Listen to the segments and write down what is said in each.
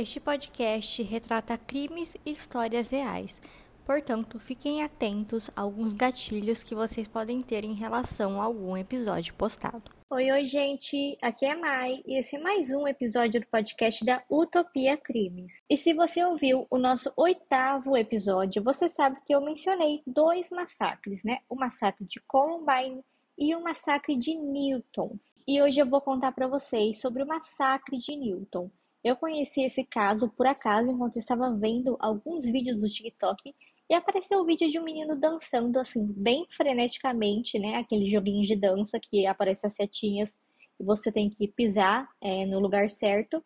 Este podcast retrata crimes e histórias reais. Portanto, fiquem atentos a alguns gatilhos que vocês podem ter em relação a algum episódio postado. Oi, oi, gente! Aqui é Mai e esse é mais um episódio do podcast da Utopia Crimes. E se você ouviu o nosso oitavo episódio, você sabe que eu mencionei dois massacres, né? O massacre de Columbine e o massacre de Newton. E hoje eu vou contar para vocês sobre o massacre de Newton. Eu conheci esse caso por acaso enquanto estava vendo alguns vídeos do TikTok e apareceu o um vídeo de um menino dançando assim, bem freneticamente, né? Aquele joguinho de dança que aparece as setinhas e você tem que pisar é, no lugar certo.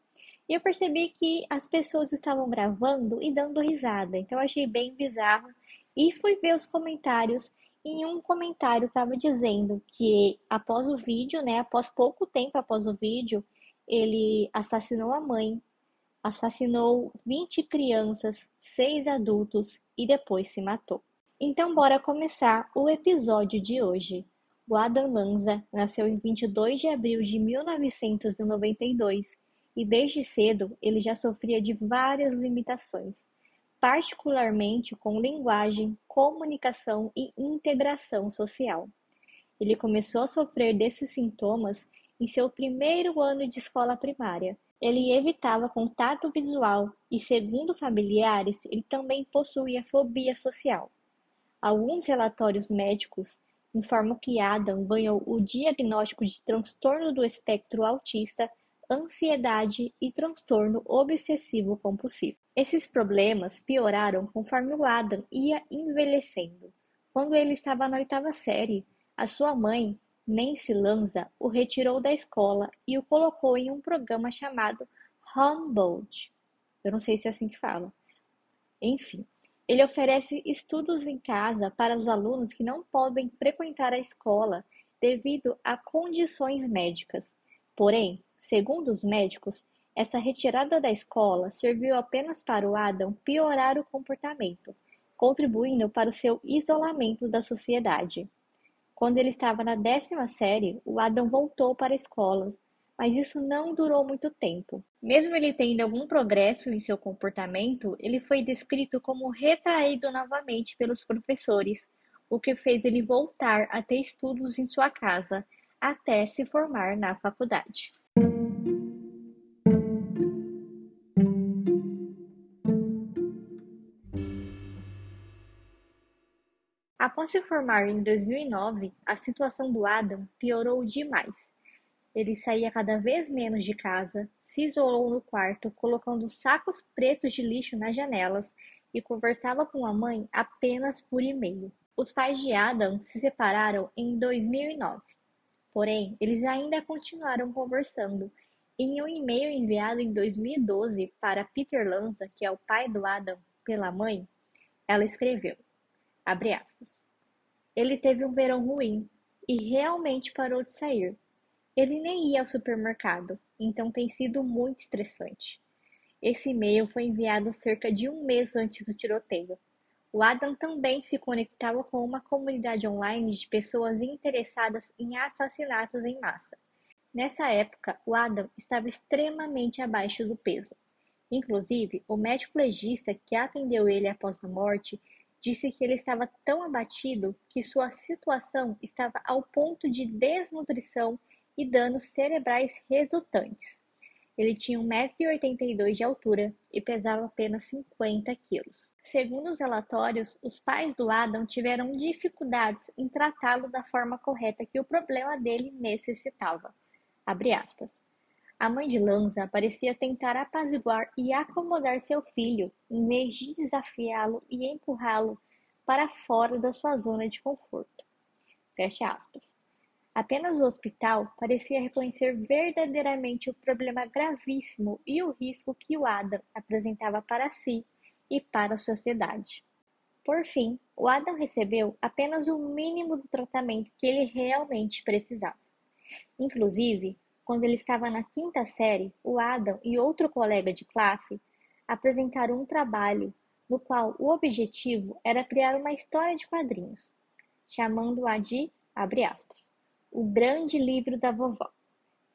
E eu percebi que as pessoas estavam gravando e dando risada, então eu achei bem bizarro. E fui ver os comentários. E um comentário estava dizendo que após o vídeo, né, após pouco tempo após o vídeo, ele assassinou a mãe, assassinou 20 crianças, 6 adultos e depois se matou. Então, bora começar o episódio de hoje. O Adam Lanza nasceu em 22 de abril de 1992 e desde cedo ele já sofria de várias limitações, particularmente com linguagem, comunicação e integração social. Ele começou a sofrer desses sintomas em seu primeiro ano de escola primária. Ele evitava contato visual e, segundo familiares, ele também possuía fobia social. Alguns relatórios médicos informam que Adam ganhou o diagnóstico de transtorno do espectro autista, ansiedade e transtorno obsessivo compulsivo. Esses problemas pioraram conforme o Adam ia envelhecendo. Quando ele estava na oitava série, a sua mãe Nancy Lanza o retirou da escola e o colocou em um programa chamado Humboldt. Eu não sei se é assim que fala. Enfim, ele oferece estudos em casa para os alunos que não podem frequentar a escola devido a condições médicas. Porém, segundo os médicos, essa retirada da escola serviu apenas para o Adam piorar o comportamento, contribuindo para o seu isolamento da sociedade. Quando ele estava na décima série, o Adam voltou para a escola, mas isso não durou muito tempo. Mesmo ele tendo algum progresso em seu comportamento, ele foi descrito como retraído novamente pelos professores, o que fez ele voltar a ter estudos em sua casa até se formar na faculdade. Após se formar em 2009, a situação do Adam piorou demais. Ele saía cada vez menos de casa, se isolou no quarto, colocando sacos pretos de lixo nas janelas e conversava com a mãe apenas por e-mail. Os pais de Adam se separaram em 2009. Porém, eles ainda continuaram conversando. Em um e-mail enviado em 2012 para Peter Lanza, que é o pai do Adam, pela mãe, ela escreveu: aspas. Ele teve um verão ruim e realmente parou de sair. Ele nem ia ao supermercado, então tem sido muito estressante. Esse e-mail foi enviado cerca de um mês antes do tiroteio. O Adam também se conectava com uma comunidade online de pessoas interessadas em assassinatos em massa. Nessa época, o Adam estava extremamente abaixo do peso. Inclusive, o médico legista que atendeu ele após a morte disse que ele estava tão abatido que sua situação estava ao ponto de desnutrição e danos cerebrais resultantes. Ele tinha 1,82m de altura e pesava apenas 50 quilos. Segundo os relatórios, os pais do Adam tiveram dificuldades em tratá-lo da forma correta que o problema dele necessitava. A mãe de Lanza parecia tentar apaziguar e acomodar seu filho, em vez de desafiá-lo e empurrá-lo para fora da sua zona de conforto. Fecha aspas. Apenas o hospital parecia reconhecer verdadeiramente o problema gravíssimo e o risco que o Adam apresentava para si e para a sociedade. Por fim, o Adam recebeu apenas o mínimo do tratamento que ele realmente precisava. Inclusive, quando ele estava na quinta série, o Adam e outro colega de classe apresentaram um trabalho no qual o objetivo era criar uma história de quadrinhos, chamando-a de, abre aspas, o grande livro da vovó,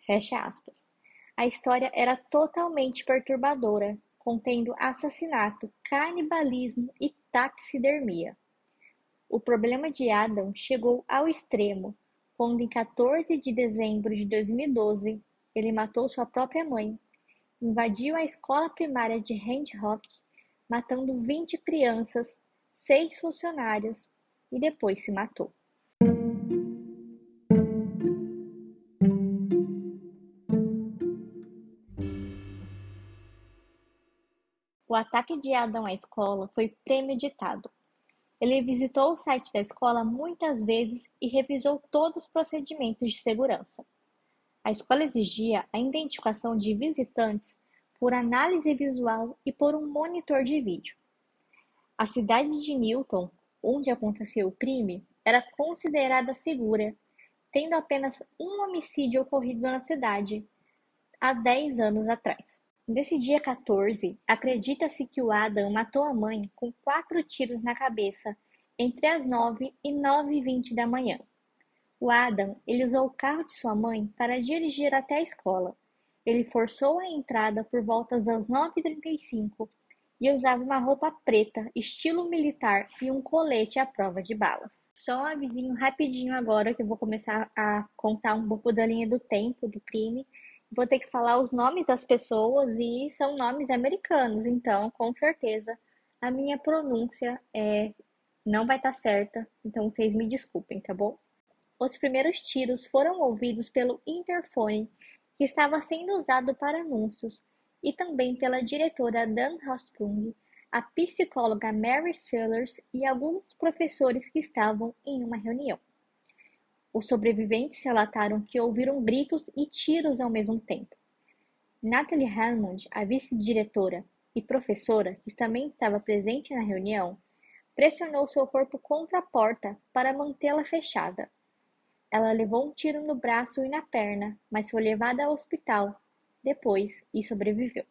fecha aspas. A história era totalmente perturbadora contendo assassinato, canibalismo e taxidermia. O problema de Adam chegou ao extremo quando, em 14 de dezembro de 2012, ele matou sua própria mãe, invadiu a escola primária de Hand Rock, matando 20 crianças, seis funcionários e depois se matou. O ataque de Adam à escola foi premeditado. Ele visitou o site da escola muitas vezes e revisou todos os procedimentos de segurança. A escola exigia a identificação de visitantes por análise visual e por um monitor de vídeo. A cidade de Newton, onde aconteceu o crime, era considerada segura, tendo apenas um homicídio ocorrido na cidade há 10 anos atrás. Nesse dia 14, acredita-se que o Adam matou a mãe com quatro tiros na cabeça entre as 9 e 9 e 20 da manhã. O Adam, ele usou o carro de sua mãe para dirigir até a escola. Ele forçou a entrada por volta das 9h35 e usava uma roupa preta, estilo militar e um colete à prova de balas. Só um avisinho rapidinho agora que eu vou começar a contar um pouco da linha do tempo do crime vou ter que falar os nomes das pessoas e são nomes americanos, então com certeza a minha pronúncia é não vai estar tá certa, então vocês me desculpem, tá bom? Os primeiros tiros foram ouvidos pelo interfone que estava sendo usado para anúncios e também pela diretora Dan Hostrung, a psicóloga Mary Sellers e alguns professores que estavam em uma reunião. Os sobreviventes relataram que ouviram gritos e tiros ao mesmo tempo. Natalie Hammond, a vice-diretora e professora, que também estava presente na reunião, pressionou seu corpo contra a porta para mantê-la fechada. Ela levou um tiro no braço e na perna, mas foi levada ao hospital depois e sobreviveu.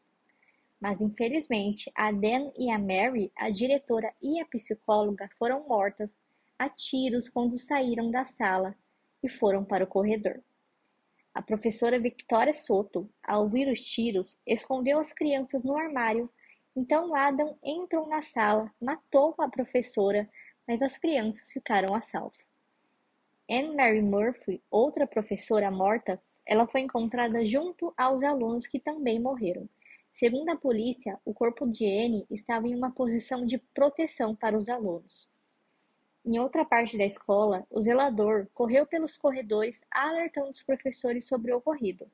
Mas infelizmente, a Dan e a Mary, a diretora e a psicóloga, foram mortas a tiros quando saíram da sala e foram para o corredor. A professora Victoria Soto, ao ouvir os tiros, escondeu as crianças no armário. Então Adam entrou na sala, matou a professora, mas as crianças ficaram a salvo. Anne Mary Murphy, outra professora morta, ela foi encontrada junto aos alunos que também morreram. Segundo a polícia, o corpo de Anne estava em uma posição de proteção para os alunos. Em outra parte da escola, o zelador correu pelos corredores alertando os professores sobre o ocorrido.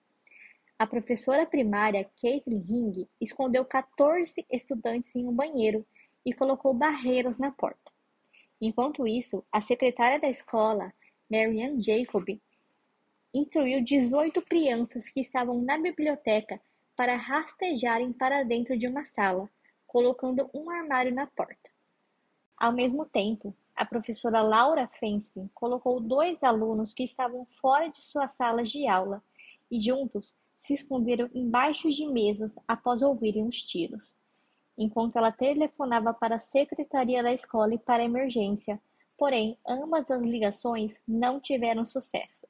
A professora primária, Caitlin Ring, escondeu 14 estudantes em um banheiro e colocou barreiras na porta. Enquanto isso, a secretária da escola, Marianne Jacob, instruiu 18 crianças que estavam na biblioteca para rastejarem para dentro de uma sala, colocando um armário na porta. Ao mesmo tempo, a professora Laura Feinstein colocou dois alunos que estavam fora de suas salas de aula e juntos se esconderam embaixo de mesas após ouvirem os tiros, enquanto ela telefonava para a secretaria da escola e para a emergência. Porém, ambas as ligações não tiveram sucesso.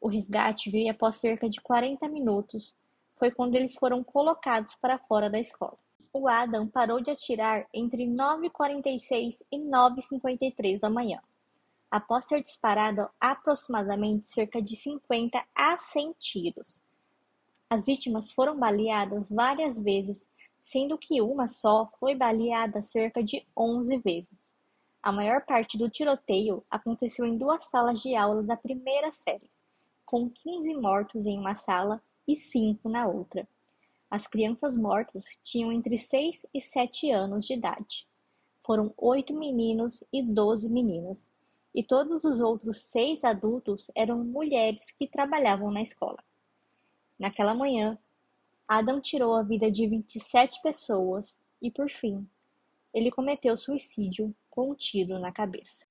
O resgate veio após cerca de 40 minutos. Foi quando eles foram colocados para fora da escola o Adam parou de atirar entre 9h46 e 9h53 da manhã, após ter disparado aproximadamente cerca de 50 a 100 tiros. As vítimas foram baleadas várias vezes, sendo que uma só foi baleada cerca de 11 vezes. A maior parte do tiroteio aconteceu em duas salas de aula da primeira série, com 15 mortos em uma sala e 5 na outra. As crianças mortas tinham entre seis e sete anos de idade. Foram oito meninos e doze meninas, e todos os outros seis adultos eram mulheres que trabalhavam na escola. Naquela manhã, Adam tirou a vida de 27 pessoas e, por fim, ele cometeu suicídio com um tiro na cabeça.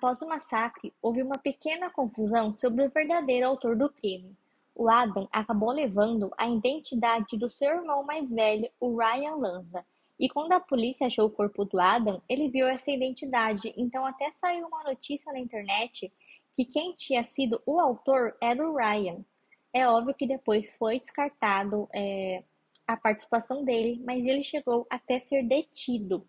Após o massacre, houve uma pequena confusão sobre o verdadeiro autor do crime. O Adam acabou levando a identidade do seu irmão mais velho, o Ryan Lanza, E quando a polícia achou o corpo do Adam, ele viu essa identidade. Então até saiu uma notícia na internet que quem tinha sido o autor era o Ryan. É óbvio que depois foi descartado é, a participação dele, mas ele chegou até ser detido.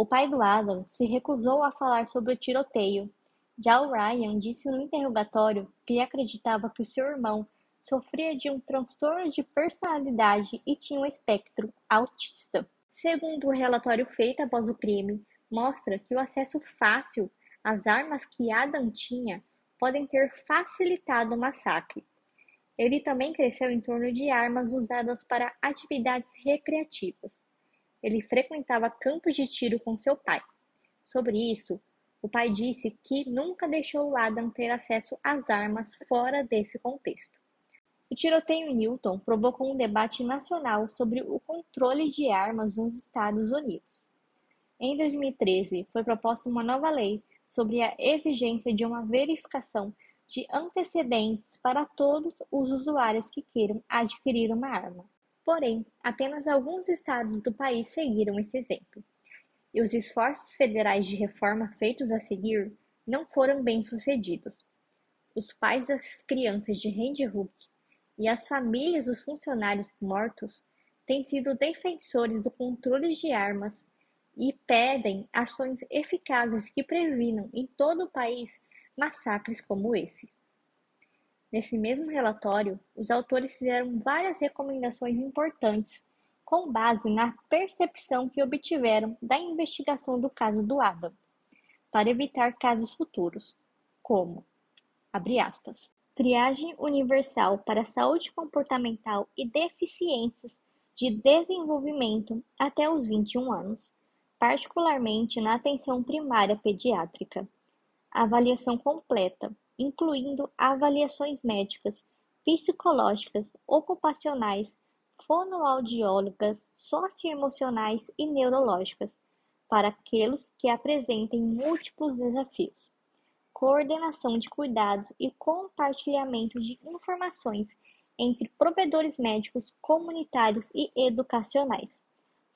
O pai do Adam se recusou a falar sobre o tiroteio. Já o Ryan disse no interrogatório que acreditava que o seu irmão sofria de um transtorno de personalidade e tinha um espectro autista. Segundo o relatório feito após o crime, mostra que o acesso fácil às armas que Adam tinha podem ter facilitado o massacre. Ele também cresceu em torno de armas usadas para atividades recreativas. Ele frequentava campos de tiro com seu pai. Sobre isso, o pai disse que nunca deixou Adam ter acesso às armas fora desse contexto. O tiroteio em Newton provocou um debate nacional sobre o controle de armas nos Estados Unidos. Em 2013, foi proposta uma nova lei sobre a exigência de uma verificação de antecedentes para todos os usuários que queiram adquirir uma arma. Porém, apenas alguns estados do país seguiram esse exemplo. E os esforços federais de reforma feitos a seguir não foram bem-sucedidos. Os pais das crianças de Randy e as famílias dos funcionários mortos têm sido defensores do controle de armas e pedem ações eficazes que previnam em todo o país massacres como esse. Nesse mesmo relatório, os autores fizeram várias recomendações importantes com base na percepção que obtiveram da investigação do caso do Adam, para evitar casos futuros, como, abre aspas, triagem universal para saúde comportamental e deficiências de desenvolvimento até os 21 anos, particularmente na atenção primária pediátrica. Avaliação completa, incluindo avaliações médicas, psicológicas, ocupacionais, fonoaudiólogas, socioemocionais e neurológicas, para aqueles que apresentem múltiplos desafios. Coordenação de cuidados e compartilhamento de informações entre provedores médicos, comunitários e educacionais.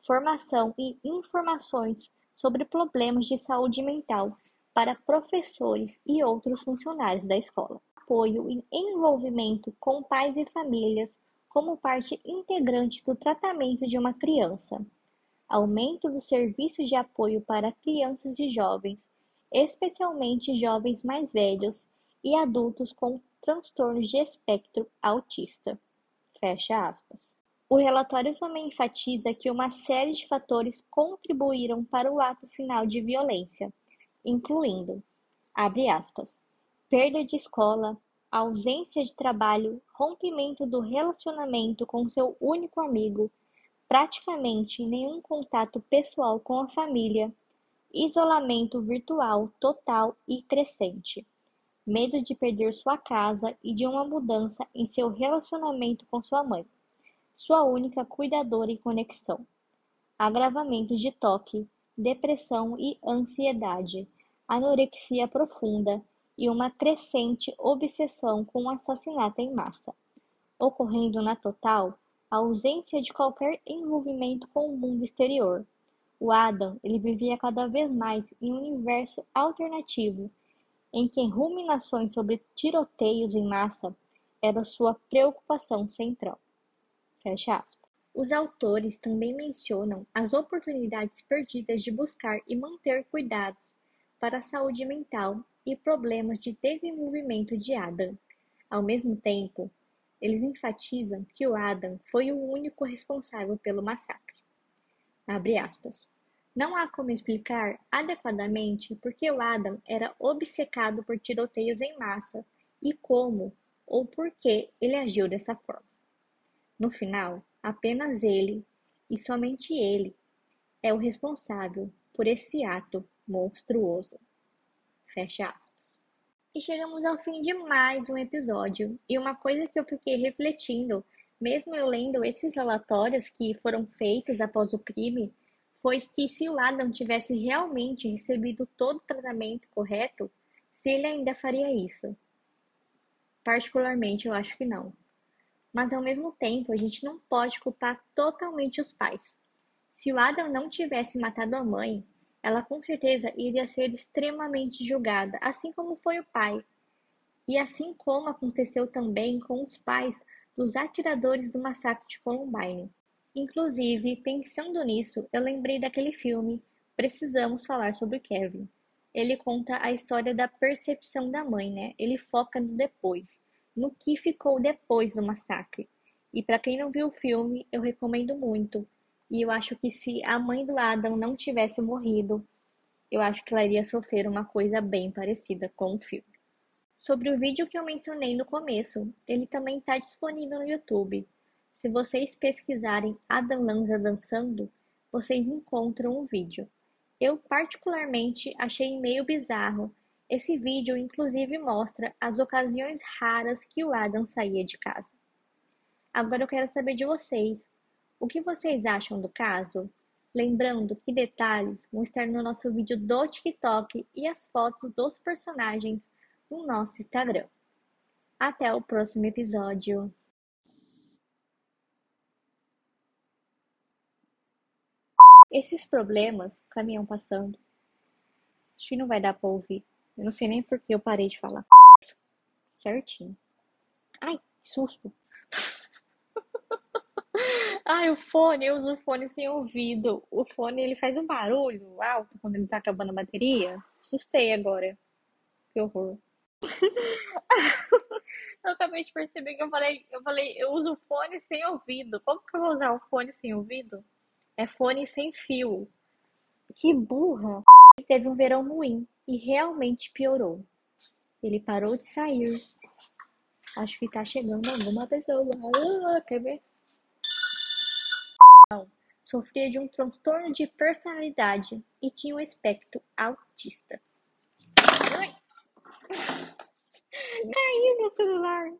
Formação e informações sobre problemas de saúde mental para professores e outros funcionários da escola. Apoio e envolvimento com pais e famílias como parte integrante do tratamento de uma criança. Aumento do serviço de apoio para crianças e jovens, especialmente jovens mais velhos e adultos com transtornos de espectro autista. Fecha aspas. O relatório também enfatiza que uma série de fatores contribuíram para o ato final de violência, incluindo, abre aspas, perda de escola, ausência de trabalho, rompimento do relacionamento com seu único amigo, praticamente nenhum contato pessoal com a família, isolamento virtual total e crescente, medo de perder sua casa e de uma mudança em seu relacionamento com sua mãe, sua única cuidadora e conexão, agravamento de toque, depressão e ansiedade, anorexia profunda e uma crescente obsessão com o assassinato em massa, ocorrendo na total a ausência de qualquer envolvimento com o mundo exterior. O Adam ele vivia cada vez mais em um universo alternativo, em que ruminações sobre tiroteios em massa era sua preocupação central. Fecha aspas. Os autores também mencionam as oportunidades perdidas de buscar e manter cuidados para a saúde mental e problemas de desenvolvimento de Adam. Ao mesmo tempo, eles enfatizam que o Adam foi o único responsável pelo massacre. Não há como explicar adequadamente por que o Adam era obcecado por tiroteios em massa e como ou por que ele agiu dessa forma. No final, Apenas ele, e somente ele, é o responsável por esse ato monstruoso. Fecha aspas. E chegamos ao fim de mais um episódio. E uma coisa que eu fiquei refletindo, mesmo eu lendo esses relatórios que foram feitos após o crime, foi que se o Adam tivesse realmente recebido todo o tratamento correto, se ele ainda faria isso. Particularmente, eu acho que não mas ao mesmo tempo a gente não pode culpar totalmente os pais. Se o Adam não tivesse matado a mãe, ela com certeza iria ser extremamente julgada, assim como foi o pai. E assim como aconteceu também com os pais dos atiradores do massacre de Columbine. Inclusive, pensando nisso, eu lembrei daquele filme Precisamos Falar sobre Kevin. Ele conta a história da percepção da mãe, né? Ele foca no depois, no que ficou depois do massacre. E para quem não viu o filme, eu recomendo muito. E eu acho que se a mãe do Adam não tivesse morrido, eu acho que ela iria sofrer uma coisa bem parecida com o filme. Sobre o vídeo que eu mencionei no começo, ele também está disponível no YouTube. Se vocês pesquisarem Adam Lanza dançando, vocês encontram o vídeo. Eu particularmente achei meio bizarro. Esse vídeo inclusive mostra as ocasiões raras que o Adam saía de casa. Agora eu quero saber de vocês. O que vocês acham do caso? Lembrando que detalhes vão estar no nosso vídeo do TikTok e as fotos dos personagens no nosso Instagram. Até o próximo episódio. Esses problemas, caminhão passando. Acho que não vai dar pra ouvir. Eu não sei nem por que eu parei de falar. Certinho. Ai, susto. Ai, o fone, eu uso o fone sem ouvido. O fone, ele faz um barulho alto quando ele tá acabando a bateria. Assustei agora. Que horror. eu acabei de perceber que eu falei, eu falei, eu uso fone sem ouvido. Como que eu vou usar o fone sem ouvido? É fone sem fio. Que burra. Teve um verão ruim e realmente piorou. Ele parou de sair. Acho que tá chegando alguma pessoa. Ah, quer ver? Sofria de um transtorno de personalidade e tinha um espectro autista. Ai. Caiu meu celular.